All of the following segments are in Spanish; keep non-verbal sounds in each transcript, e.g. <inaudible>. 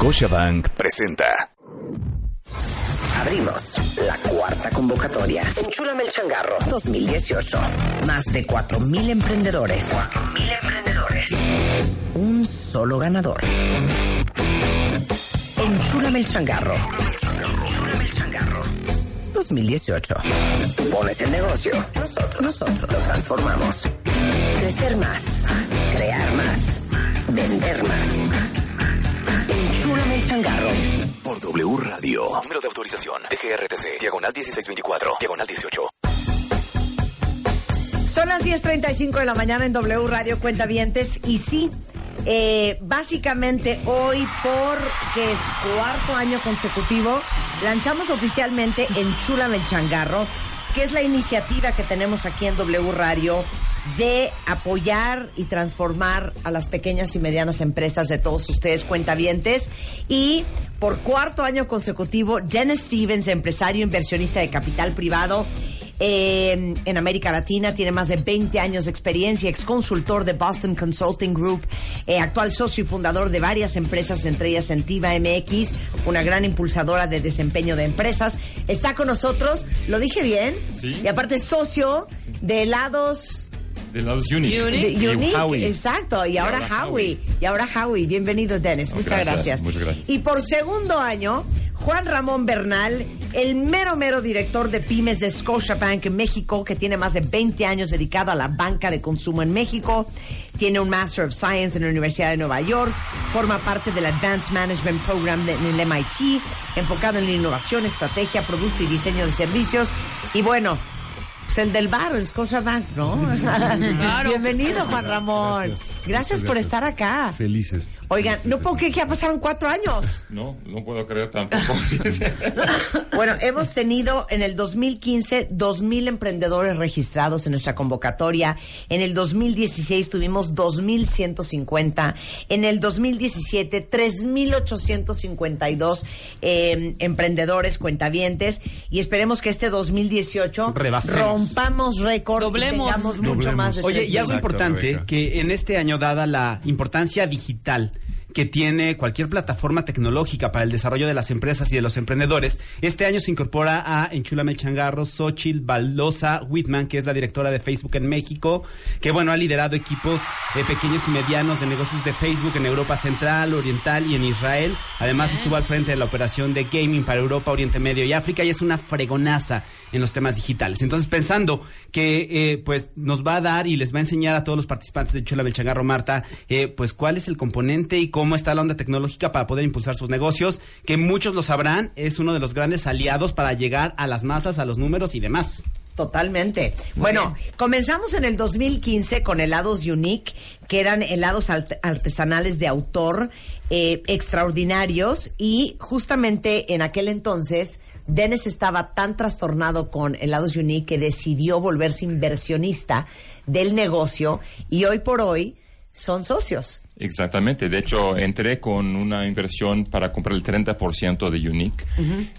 Scotiabank presenta. Abrimos la cuarta convocatoria. Enchúlame el changarro 2018. Más de 4.000 emprendedores. 4.000 emprendedores. Un solo ganador. Enchúlame el changarro. Enchúlame el changarro 2018. Pones el negocio. Nosotros, nosotros lo transformamos. Crecer más. Crear más. Vender más. Changarro. Por W Radio. Número de autorización. DGRTC. Diagonal 1624. Diagonal 18. Son las 10.35 de la mañana en W Radio Cuentavientes y sí, eh, básicamente hoy porque es cuarto año consecutivo, lanzamos oficialmente Enchúlame el Changarro, que es la iniciativa que tenemos aquí en W Radio de apoyar y transformar a las pequeñas y medianas empresas de todos ustedes cuentavientes. Y por cuarto año consecutivo Dennis Stevens, empresario inversionista de capital privado eh, en América Latina, tiene más de 20 años de experiencia, ex consultor de Boston Consulting Group, eh, actual socio y fundador de varias empresas, entre ellas Sentiva MX, una gran impulsadora de desempeño de empresas. Está con nosotros, lo dije bien, Sí. y aparte es socio de helados De lados Unique. de Unique, Howie. exacto, y, ahora, ahora Howie. Y ahora Howie, bienvenido Dennis, Oh, muchas gracias, gracias. muchas gracias. Y por segundo año, Juan Ramón Bernal, el mero mero director de pymes de Scotiabank en México, que tiene más de 20 años dedicado a la banca de consumo en México, tiene un Master of Science en la Universidad de Nueva York, forma parte del Advanced Management Program de- en el MIT, enfocado en la innovación, estrategia, producto y diseño de servicios. Y bueno, pues el del bar, el Scotiabank, ¿no? <laughs> <laughs> Bienvenido, Juan Ramón. Gracias, Gracias. por estar acá. Felices. Oigan, no puedo creer que ya pasaron cuatro años. No, no puedo creer tampoco. <laughs> Bueno, hemos tenido en el 2015 2.000 emprendedores registrados en nuestra convocatoria. En el 2016 tuvimos 2.150. En el 2017 3.852 eh, emprendedores cuentavientes. Y esperemos que este 2018 Rebasemos. rompamos récord y Doblemos. tengamos mucho Doblemos. más de Oye, y algo mil. Importante, Rebeca. que en este año, dada la importancia digital que tiene cualquier plataforma tecnológica para el desarrollo de las empresas y de los emprendedores, este año se incorpora a Enchulame el Changarro, Xochitl Balosa Whitman, que es la directora de Facebook en México, que bueno, ha liderado equipos eh, pequeños y medianos de negocios de Facebook en Europa Central, Oriental y en Israel. Además estuvo al frente de la operación de gaming para Europa, Oriente Medio y África y es una fregonaza en los temas digitales. Entonces, pensando que eh, pues nos va a dar y les va a enseñar a todos los participantes de Chula Belchangarro Marta, eh, pues cuál es el componente y cómo está la onda tecnológica para poder impulsar sus negocios, que muchos lo sabrán, es uno de los grandes aliados para llegar a las masas, a los números y demás. Totalmente. bueno, comenzamos en el 2015 con helados Unique, que eran helados art- artesanales de autor eh, extraordinarios y justamente en aquel entonces Dennis estaba tan trastornado con helados Unique que decidió volverse inversionista del negocio y hoy por hoy son socios. Exactamente. De hecho, entré con una inversión para comprar el 30% de Unique.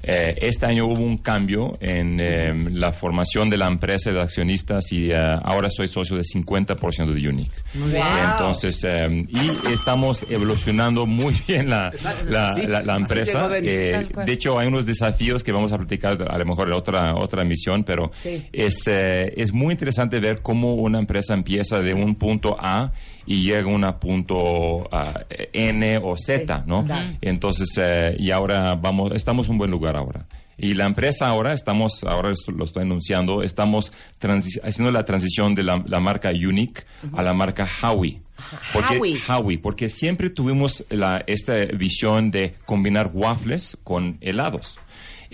Eh, este año hubo un cambio en eh, la formación de la empresa de accionistas y eh, ahora soy socio de 50% de Unique. Entonces, eh, y estamos evolucionando muy <laughs> bien la, la, Sí, la- la así empresa. Eh, de hecho, hay unos desafíos que vamos a platicar a lo mejor en otra, otra emisión, pero Sí. es, eh, es muy interesante ver cómo una empresa empieza de un punto A y llega a un punto ah, N o Z, ¿no? Entonces, eh, y ahora vamos, estamos en un buen lugar ahora. Y la empresa ahora, estamos, ahora lo estoy anunciando, estamos haciendo la transición de la, la marca Unique a la marca Howie. Porque, Howie. Howie, porque siempre tuvimos la, esta visión de combinar waffles con helados.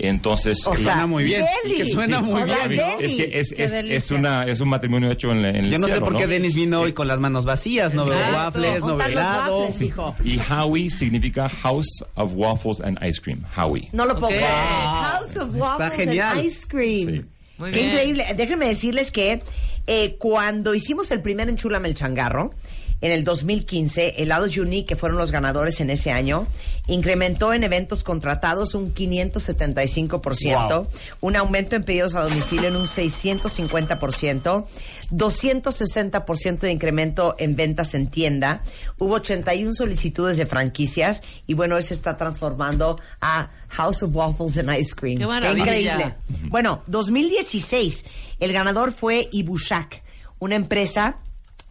Entonces, O sea, Suena muy bien. deli. Que suena muy bien, es que es, una, es un matrimonio hecho en, la- en el Yo no sé por qué ¿no? Denis vino hoy con las manos vacías, no veo waffles, no ¿Dónde veo helado. waffles, hijo? Y Howie significa House of Waffles and Ice Cream. Howie. No lo puedo Ok. creer. House of Waffles and Ice Cream. Sí. Muy Qué bien. increíble. Déjenme decirles que eh, cuando hicimos el primer Enchúlame el Changarro, en el 2015, Helados Unique, que fueron los ganadores en ese año, incrementó en eventos contratados un 575%, Wow. un aumento en pedidos a domicilio en un 650%, 260% de incremento en ventas en tienda, hubo 81 solicitudes de franquicias y bueno, eso está transformando a House of Waffles and Ice Cream. Qué maravilla. increíble. Bueno, 2016, el ganador fue Ibushak, una empresa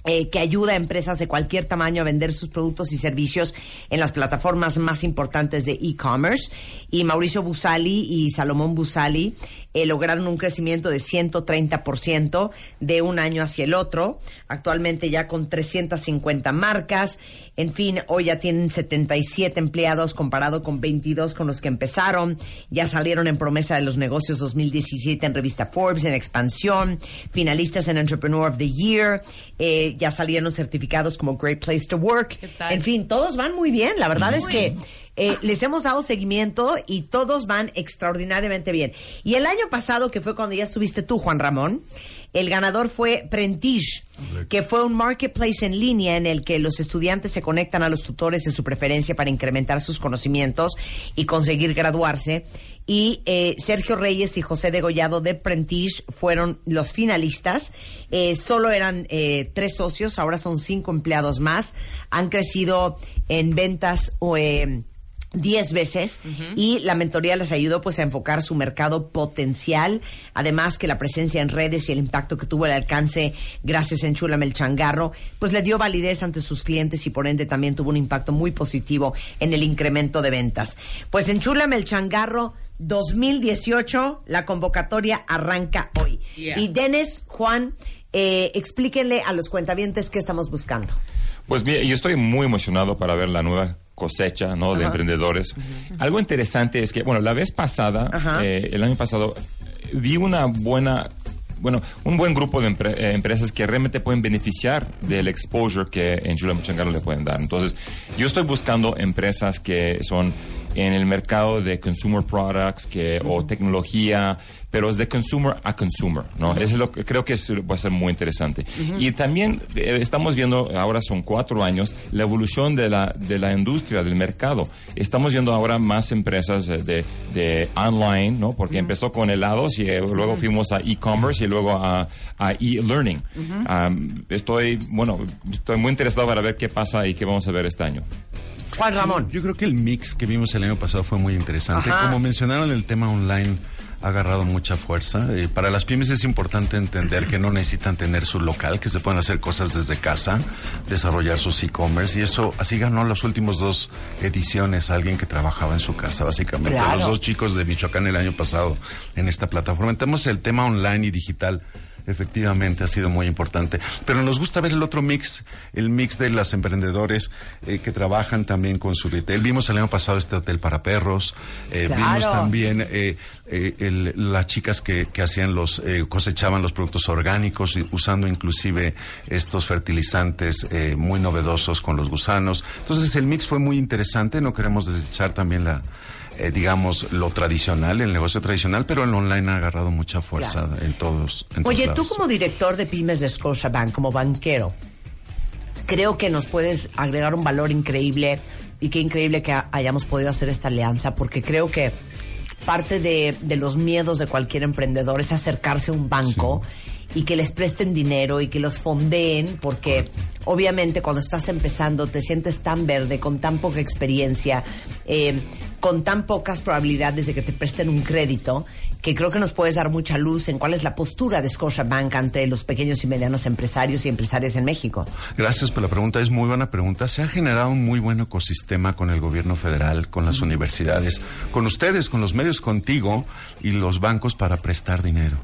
eh, que ayuda a empresas de cualquier tamaño a vender sus productos y servicios en las plataformas más importantes de e-commerce. Y Mauricio Busali y Salomón Busali eh, lograron un crecimiento de 130% de un año hacia el otro. Actualmente ya con 350 marcas. En fin, hoy ya tienen 77 empleados comparado con 22 con los que empezaron. Ya salieron en promesa de los negocios 2017 en revista Forbes, en expansión. Finalistas en Entrepreneur of the Year. Eh, ya salieron certificados como Great Place to Work. En fin, todos van muy bien. La verdad es que bien. Eh, les hemos dado seguimiento y todos van extraordinariamente bien. Y el año pasado, que fue cuando ya estuviste tú, Juan Ramón, el ganador fue Prentish, que fue un marketplace en línea en el que los estudiantes se conectan a los tutores de su preferencia para incrementar sus conocimientos y conseguir graduarse. Y eh, Sergio Reyes y José Degollado de Prentish fueron los finalistas. Eh, solo eran eh, tres socios, ahora son cinco empleados más. Han crecido en ventas o... eh, 10 veces y la mentoría les ayudó pues a enfocar su mercado potencial, además que la presencia en redes y el impacto que tuvo el alcance gracias a Enchúlame el Changarro, pues le dio validez ante sus clientes y por ende también tuvo un impacto muy positivo en el incremento de ventas. Pues Enchúlame el Changarro 2018, la convocatoria arranca hoy. Yeah. Y Denis, Juan, eh, explíquenle a los cuentavientes qué estamos buscando. Pues mira, yo estoy muy emocionado para ver la nueva cosecha ¿no? de emprendedores. Algo interesante es que, bueno, la vez pasada, eh, el año pasado, eh, vi una buena, bueno, un buen grupo de empre- eh, empresas que realmente pueden beneficiar del exposure que en Chula Machangaro le pueden dar. Entonces, yo estoy buscando empresas que son en el mercado de consumer products que, o tecnología, pero es de consumer a consumer, ¿no? Eso es lo que creo que es- va a ser muy interesante. Y también eh, estamos viendo, ahora son cuatro años, la evolución de la, de la industria, del mercado. Estamos viendo ahora más empresas de, de, online, ¿no? Porque empezó con helados y eh, luego fuimos a e-commerce y luego a, a e-learning. Am, estoy, bueno, estoy muy interesado para ver qué pasa y qué vamos a ver este año. Juan Ramón. Yo creo que el mix que vimos el año pasado fue muy interesante. Ajá. Como mencionaron, el tema online ha agarrado mucha fuerza. Eh, para las pymes es importante entender que no necesitan tener su local, que se pueden hacer cosas desde casa, desarrollar sus e-commerce y eso así ganó las últimas dos ediciones alguien que trabajaba en su casa, básicamente. Claro. Los dos chicos de Michoacán el año pasado en esta plataforma. Entonces el tema online y digital efectivamente ha sido muy importante. Pero nos gusta ver el otro mix, el mix de las emprendedores eh, que trabajan también con su retail. Vimos el año pasado este hotel para perros, eh, Claro. vimos también eh, eh, el- las chicas que, que hacían los, eh, cosechaban los productos orgánicos usando inclusive estos fertilizantes eh, muy novedosos con los gusanos. Entonces el mix fue muy interesante, no queremos desechar también la... eh, digamos lo tradicional, el negocio tradicional, pero el online ha agarrado mucha fuerza Claro. en todos. en todos Oye, tú como director de pymes de Scotiabank, como banquero, creo que nos puedes agregar un valor increíble y qué increíble que ha- hayamos podido hacer esta alianza, porque creo que parte de, de los miedos de cualquier emprendedor es acercarse a un banco y que les presten dinero y que los fondeen, porque obviamente cuando estás empezando te sientes tan verde, con tan poca experiencia, eh, con tan pocas probabilidades de que te presten un crédito, que creo que nos puedes dar mucha luz en cuál es la postura de Scotiabank ante los pequeños y medianos empresarios y empresarias en México. Gracias por la pregunta, es muy buena pregunta. Se ha generado un muy buen ecosistema con el gobierno federal, con las universidades, con ustedes, con los medios contigo y los bancos para prestar dinero.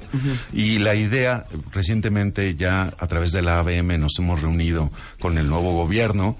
Y la idea, recientemente ya a través de la ABM nos hemos reunido con el nuevo gobierno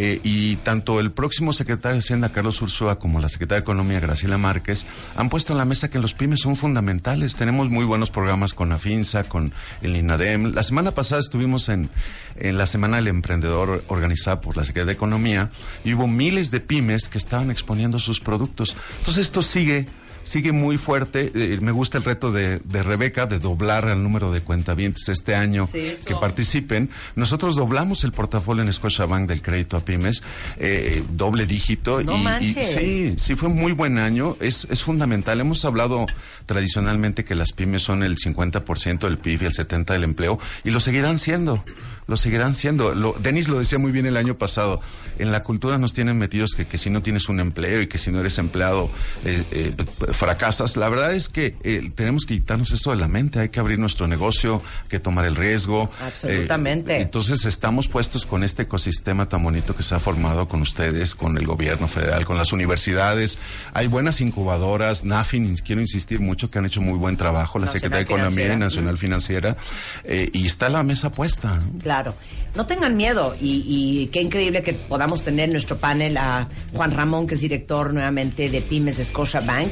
Eh, y tanto el próximo secretario de Hacienda, Carlos Ursúa, como la secretaria de Economía, Graciela Márquez, han puesto en la mesa que los pymes son fundamentales. Tenemos muy buenos programas con AFINSA, con el INADEM. La semana pasada estuvimos en, en la Semana del Emprendedor organizada por la Secretaría de Economía y hubo miles de pymes que estaban exponiendo sus productos. Entonces esto sigue sigue muy fuerte. Eh, me gusta el reto de, de, Rebeca de doblar el número de cuentavientes este año Sí, que participen. Nosotros doblamos el portafolio en Scotiabank del crédito a pymes, eh, doble dígito. No y, sí, sí fue un muy buen año. Es, es fundamental. Hemos hablado tradicionalmente que las pymes son el 50% del PIB y el 70% del empleo y lo seguirán siendo. Lo seguirán siendo. Lo, Denis lo decía muy bien el año pasado. En la cultura nos tienen metidos que, que si no tienes un empleo y que si no eres empleado eh, eh, fracasas. La verdad es que eh, tenemos que quitarnos esto de la mente. Hay que abrir nuestro negocio, hay que tomar el riesgo. Absolutamente. Eh, entonces estamos puestos con este ecosistema tan bonito que se ha formado con ustedes, con el gobierno federal, con las universidades. Hay buenas incubadoras. NAFIN, quiero insistir mucho que han hecho muy buen trabajo. La Nacional Secretaría de Economía y. Nacional Financiera. eh, y está la mesa puesta. Claro. No tengan miedo y, y qué increíble que podamos tener en nuestro panel a Juan Ramón, que es director nuevamente de Pymes de Scotiabank,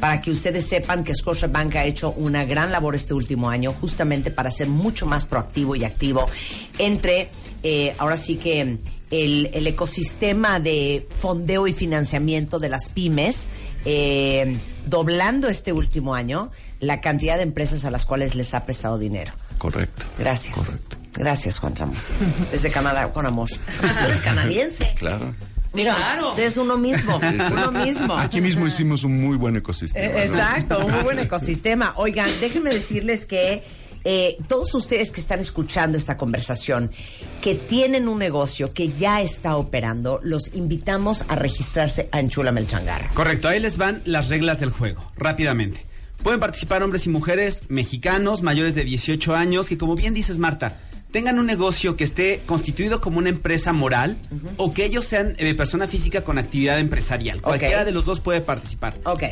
para que ustedes sepan que Scotiabank ha hecho una gran labor este último año justamente para ser mucho más proactivo y activo entre, eh, ahora sí que el, el ecosistema de fondeo y financiamiento de las pymes, eh, doblando este último año la cantidad de empresas a las cuales les ha prestado dinero. Correcto. Gracias. Correcto. Gracias, Juan Ramón. Desde Canadá, con amor. Tú eres canadiense. Claro. Mira, usted es uno mismo. <laughs> Uno mismo. Aquí mismo hicimos un muy buen ecosistema. Eh, ¿no? Exacto, un muy buen <laughs> ecosistema. Oigan, déjenme decirles que eh, todos ustedes que están escuchando esta conversación, que tienen un negocio que ya está operando, los invitamos a registrarse a Enchúlame el Changarro. Correcto, ahí les van las reglas del juego, rápidamente. Pueden participar hombres y mujeres mexicanos mayores de 18 años que, como bien dices, Marta, tengan un negocio que esté constituido como una empresa moral o que ellos sean eh, persona física con actividad empresarial. Cualquiera de los dos puede participar. Ok.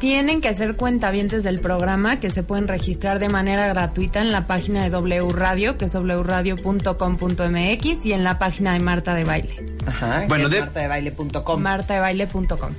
Tienen que ser cuentavientes del programa que se pueden registrar de manera gratuita en la página de W Radio, que es wradio.com.mx y en la página de Marta de Baile, Ajá. Bueno, que es de- martadebaile.com. martadebaile.com.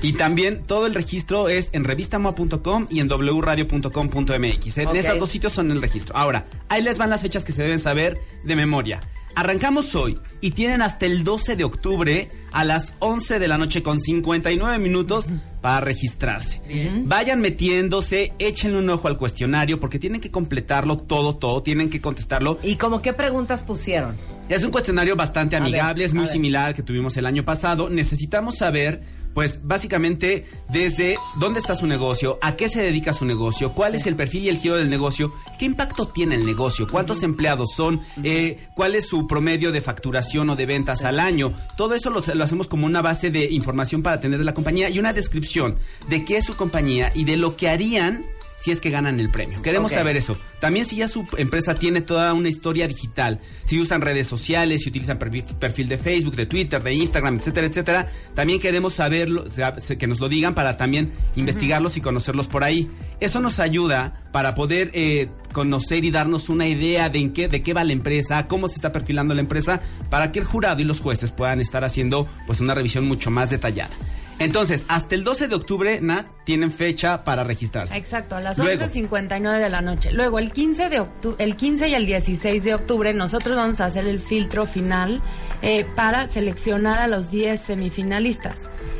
Y también todo el registro es en revistamoa.com y en wradio.com.mx. En Ok. esos dos sitios son el registro. Ahora, ahí les van las fechas que se deben saber de memoria. Arrancamos hoy y tienen hasta el 12 de octubre a las 11 de la noche con 59 minutos para registrarse. Vayan metiéndose, échenle un ojo al cuestionario porque tienen que completarlo todo, todo, tienen que contestarlo. ¿Y como qué preguntas pusieron? Es un cuestionario bastante ver, amigable, es muy similar al que tuvimos el año pasado. Necesitamos saber, pues, básicamente, desde dónde está su negocio, a qué se dedica su negocio, cuál es el perfil y el giro del negocio, qué impacto tiene el negocio, cuántos empleados son, eh, cuál es su promedio de facturación o de ventas al año. Todo eso lo, lo hacemos como una base de información para tener de la compañía y una descripción de qué es su compañía y de lo que harían si es que ganan el premio. Queremos saber eso. También si ya su empresa tiene toda una historia digital, si usan redes sociales, si utilizan perfil, de Facebook, de Twitter, de Instagram, etcétera, etcétera, también queremos saberlo, que nos lo digan para también investigarlos y conocerlos por ahí. Eso nos ayuda para poder eh, conocer y darnos una idea de en qué, de qué va la empresa, cómo se está perfilando la empresa, para que el jurado y los jueces puedan estar haciendo pues una revisión mucho más detallada. Entonces, hasta el 12 de octubre, Nat, tienen fecha para registrarse. Exacto, a las Luego. 11.59 de la noche. Luego, el 15, de octu- el 15 y el 16 de octubre, nosotros vamos a hacer el filtro final eh, para seleccionar a los 10 semifinalistas.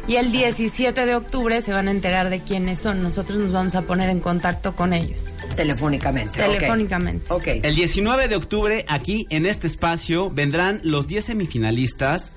Y el 17 de octubre se van a enterar de quiénes son. Nosotros nos vamos a poner en contacto con ellos. Telefónicamente. Telefónicamente. Ok. El 19 de octubre, aquí en este espacio, vendrán los 10 semifinalistas.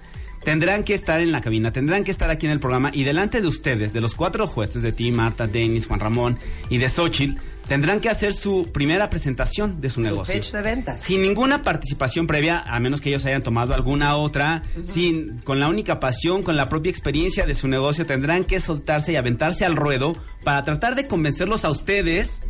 Tendrán que estar en la cabina, tendrán que estar aquí en el programa y delante de ustedes, de los cuatro jueces, de ti, Marta, Denis, Juan Ramón y de Xochitl, tendrán que hacer su primera presentación de su, Su negocio. pitch de ventas. Sin ninguna participación previa, a menos que ellos hayan tomado alguna otra, sin, con la única pasión, con la propia experiencia de su negocio, tendrán que soltarse y aventarse al ruedo para tratar de convencerlos a ustedes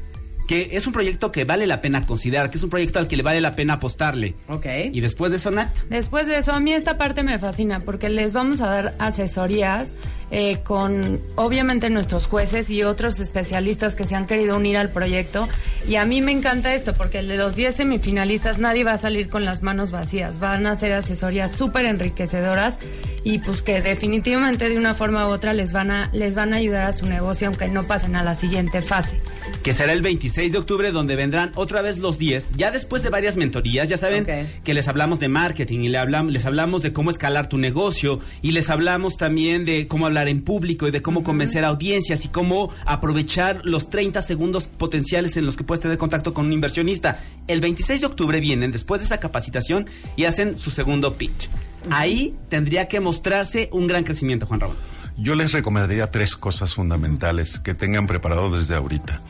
que es un proyecto que vale la pena considerar, que es un proyecto al que le vale la pena apostarle. Ok. Y después de eso, Nat, Después de eso, a mí esta parte me fascina porque les vamos a dar asesorías eh, con obviamente nuestros jueces y otros especialistas que se han querido unir al proyecto. Y a mí me encanta esto porque de los 10 semifinalistas nadie va a salir con las manos vacías. Van a ser asesorías súper enriquecedoras y pues que definitivamente de una forma u otra les van a les van a ayudar a su negocio aunque no pasen a la siguiente fase. Que será el 26 de octubre donde vendrán otra vez los 10, ya después de varias mentorías, ya saben que les hablamos de marketing y le hablamos, les hablamos de cómo escalar tu negocio y les hablamos también de cómo hablar en público y de cómo convencer a audiencias y cómo aprovechar los 30 segundos potenciales en los que puedes tener contacto con un inversionista. El 26 de octubre vienen después de esa capacitación y hacen su segundo pitch. Ahí tendría que mostrarse un gran crecimiento, Juan Ramón. Yo les recomendaría tres cosas fundamentales que tengan preparado desde ahorita.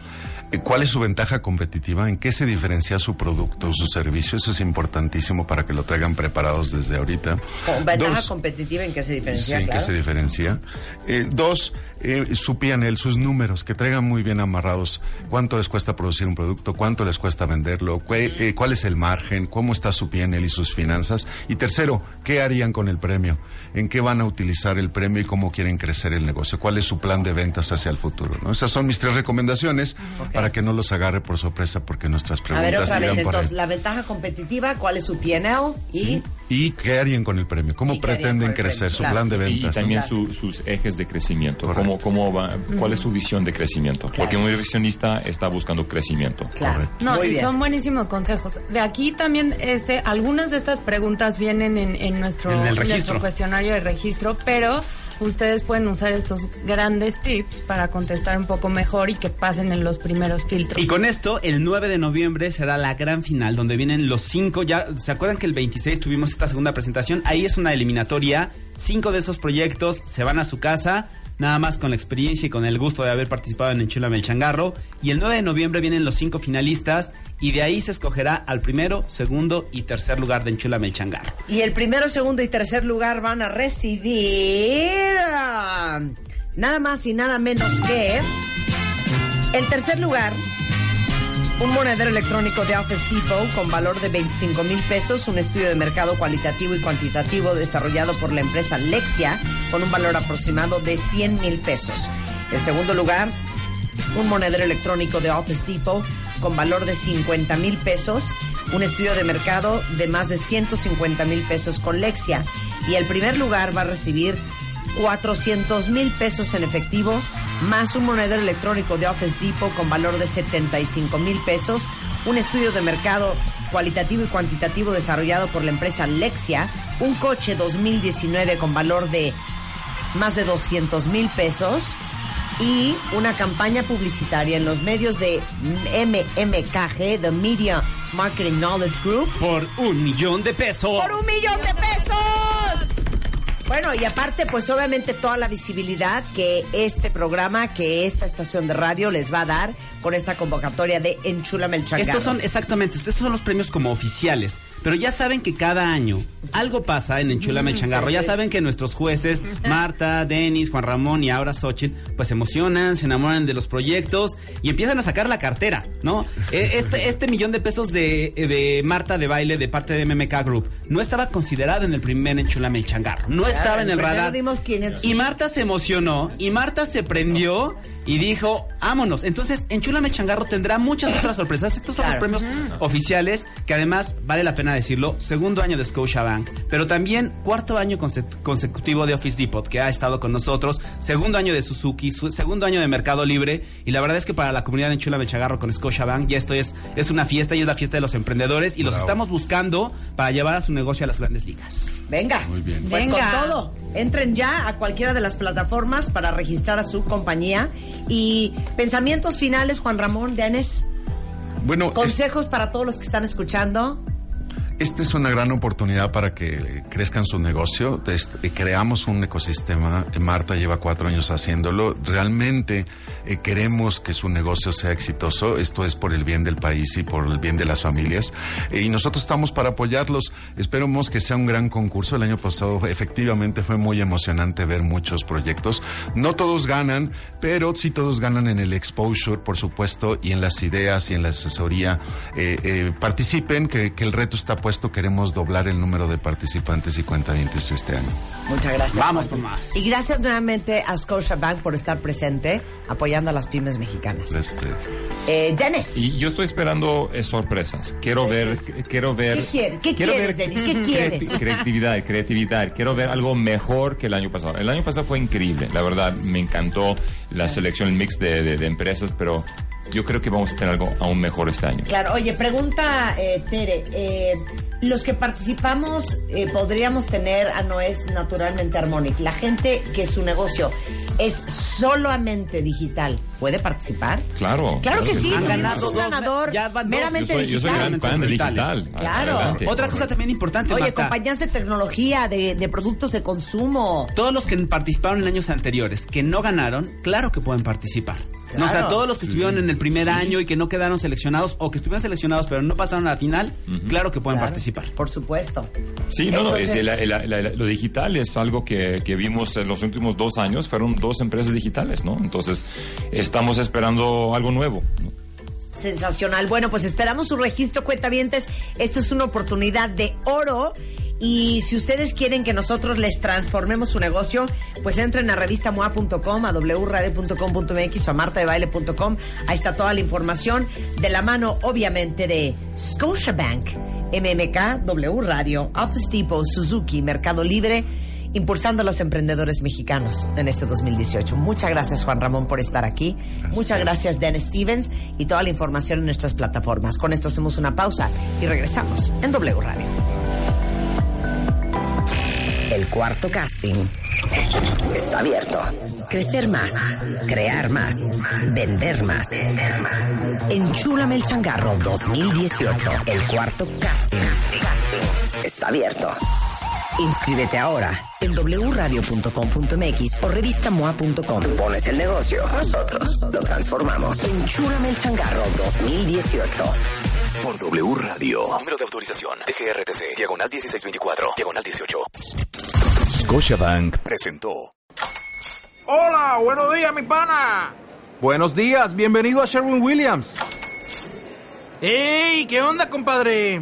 Eh, ¿Cuál es su ventaja competitiva? ¿En qué se diferencia su producto su servicio? Eso es importantísimo para que lo traigan preparados desde ahorita. Ventaja Dos, competitiva en que se diferencia, Sí, claro. que se diferencia. Eh, dos, eh, su PNL, sus números, que traigan muy bien amarrados cuánto les cuesta producir un producto, cuánto les cuesta venderlo, cué- eh, cuál es el margen, cómo está su PNL y sus finanzas. Y tercero, ¿qué harían con el premio? ¿En qué van a utilizar el premio y cómo quieren crecer el negocio? ¿Cuál es su plan de ventas hacia el futuro? ¿no? Esas son mis tres recomendaciones para que no los agarre por sorpresa porque nuestras A preguntas ver, otra vez, entonces, la ventaja competitiva, ¿cuál es su PNL? Y ¿Y qué harían con el premio? ¿Cómo ¿Y pretenden crecer? premio? Su Claro. plan de Y ventas. ¿no? también su- sus ejes de crecimiento. Correcto. ¿Cómo, cómo va, ¿Cuál es su visión de crecimiento? Porque un inversionista está buscando crecimiento. claro, No, muy y bien. son buenísimos consejos. De aquí también, este, algunas de estas preguntas vienen en, en nuestro, En el nuestro registro. cuestionario de registro, pero ustedes pueden usar estos grandes tips para contestar un poco mejor y que pasen en los primeros filtros. Y con esto, el 9 de noviembre será la gran final, donde vienen los cinco. Ya se acuerdan que el 26 tuvimos esta segunda presentación. Ahí es una eliminatoria. Cinco de esos proyectos se van a su casa. Nada más con la experiencia y con el gusto de haber participado en Enchúlame el Changarro. Y el 9 de noviembre vienen los cinco finalistas. Y de ahí se escogerá al primero, segundo y tercer lugar de Enchúlame el Changarro. Y el primero, segundo y tercer lugar van a recibir ah, nada más y nada menos que el tercer lugar. Un monedero electrónico de Office Depot con valor de 25 mil pesos, un estudio de mercado cualitativo y cuantitativo desarrollado por la empresa Lexia con un valor aproximado de 100 mil pesos. El segundo lugar, un monedero electrónico de Office Depot con valor de 50 mil pesos, un estudio de mercado de más de 150 mil pesos con Lexia. Y el primer lugar va a recibir 400 mil pesos en efectivo, más un monedero electrónico de Office Depot con valor de 75 mil pesos, un estudio de mercado cualitativo y cuantitativo desarrollado por la empresa Lexia, un coche 2019 con valor de más de 200 mil pesos y una campaña publicitaria en los medios de MMKG, The Media Marketing Knowledge Group, Por un millón de pesos. por un millón de pesos. Bueno, y aparte, pues obviamente toda la visibilidad que este programa, que esta estación de radio les va a dar con esta convocatoria de Enchúlame el Changarro. Estos son, exactamente, estos son los premios como oficiales. Pero ya saben que cada año algo pasa en Enchúlame el Changarro. Ya saben que nuestros jueces, <laughs> Marta, Denis, Juan Ramón y ahora Xochitl, pues se emocionan, se enamoran de los proyectos y empiezan a sacar la cartera, ¿no? E- Este, este millón de pesos de, de Marta de baile de parte de MMK Group no estaba considerado en el primer Enchúlame el Changarro. No estaba en el radar. dimos 500 Y. Marta se emocionó y Marta se prendió y dijo, vámonos. Entonces, Enchúlame el Changarro tendrá muchas otras sorpresas. Estos son los premios oficiales que además, vale la pena decirlo, segundo año de Scotiabank, pero también cuarto año conse- consecutivo de Office Depot que ha estado con nosotros, segundo año de Suzuki, su- segundo año de Mercado Libre y la verdad es que para la comunidad de Enchúlame el Changarro con Scotiabank ya esto es, es una fiesta y es la fiesta de los emprendedores y los estamos buscando para llevar a su negocio a las grandes ligas. Venga. Muy bien. Pues Venga. con todo. Entren ya a cualquiera de las plataformas para registrar a su compañía. Y pensamientos finales, Juan Ramón, Denis. Bueno, es- Consejos para todos los que están escuchando. Esta es una gran oportunidad para que crezcan su negocio. Eh, creamos un ecosistema. Marta lleva cuatro años haciéndolo. Realmente eh, queremos que su negocio sea exitoso. Esto es por el bien del país y por el bien de las familias. Eh, y nosotros estamos para apoyarlos. Esperemos que sea un gran concurso. El año pasado efectivamente fue muy emocionante ver muchos proyectos. No todos ganan, pero sí todos ganan en el exposure, por supuesto, y en las ideas y en la asesoría. Participen, que, que el reto está supuesto, queremos doblar el número de participantes y cuentavientes este año. Muchas gracias. Vamos por más. Y gracias nuevamente a Scotiabank por estar presente apoyando a las pymes mexicanas. Gracias. Eh, Dennis, Y yo estoy esperando eh, sorpresas. Quiero ver, quiero ver. ¿Qué quiere- qué quiero quieres, ver Denis? <laughs> ¿Qué quieres? Creatividad, creatividad. Quiero ver algo mejor que el año pasado. El año pasado fue increíble. La verdad, me encantó la selección, el mix de, de- de empresas, pero yo creo que vamos a tener algo aún mejor este año. Claro, oye, pregunta eh, Tere, eh, los que participamos eh, podríamos tener a Noés naturalmente Harmonic. La gente que su negocio es solamente digital, ¿puede participar? Claro. Claro que sí, porque ganado es un ganador ya van dos. meramente Yo soy, yo soy digital. gran fan de digital. Claro. Adelante. Otra cosa también importante, Oye, Marta. compañías de tecnología, de, de productos de consumo. Todos los que participaron en años anteriores, que no ganaron, claro que pueden participar. No, o sea, todos los que estuvieron en el primer año y que no quedaron seleccionados o que estuvieron seleccionados pero no pasaron a la final, claro que pueden Claro, participar. Por supuesto. Sí, no, no, es Entonces- el- el- el- el- lo digital es algo que, que vimos en los últimos dos años, fueron dos empresas digitales, ¿no? Entonces, estamos esperando algo nuevo. Sensacional. Bueno, pues esperamos su registro, cuentavientes. Esto es una oportunidad de oro. Y si ustedes quieren que nosotros les transformemos su negocio, pues entren a revistamoa.com, a wradio.com.mx o a martadebaile.com. Ahí está toda la información de la mano, obviamente, de Scotiabank, MMK, W Radio, Office Depot, Suzuki, Mercado Libre, impulsando a los emprendedores mexicanos en este 2018. Muchas gracias, Juan Ramón, por estar aquí. Muchas gracias, Dan Stevens, y toda la información en nuestras plataformas. Con esto hacemos una pausa y regresamos en W Radio. El cuarto casting está abierto. Crecer más, crear más, vender más. Enchúlame el changarro 2018. El cuarto casting está abierto. Inscríbete ahora en wradio.com.mx o revistamoa.com. Pones el negocio, nosotros lo transformamos. Enchúlame el changarro 2018. Por W Radio. Número de autorización. DGRTC. Diagonal 1624. Diagonal 18. Scotiabank presentó. Hola, buenos días, mi pana. Buenos días, bienvenido a Sherwin Williams. ¡Ey! ¿Qué onda, compadre?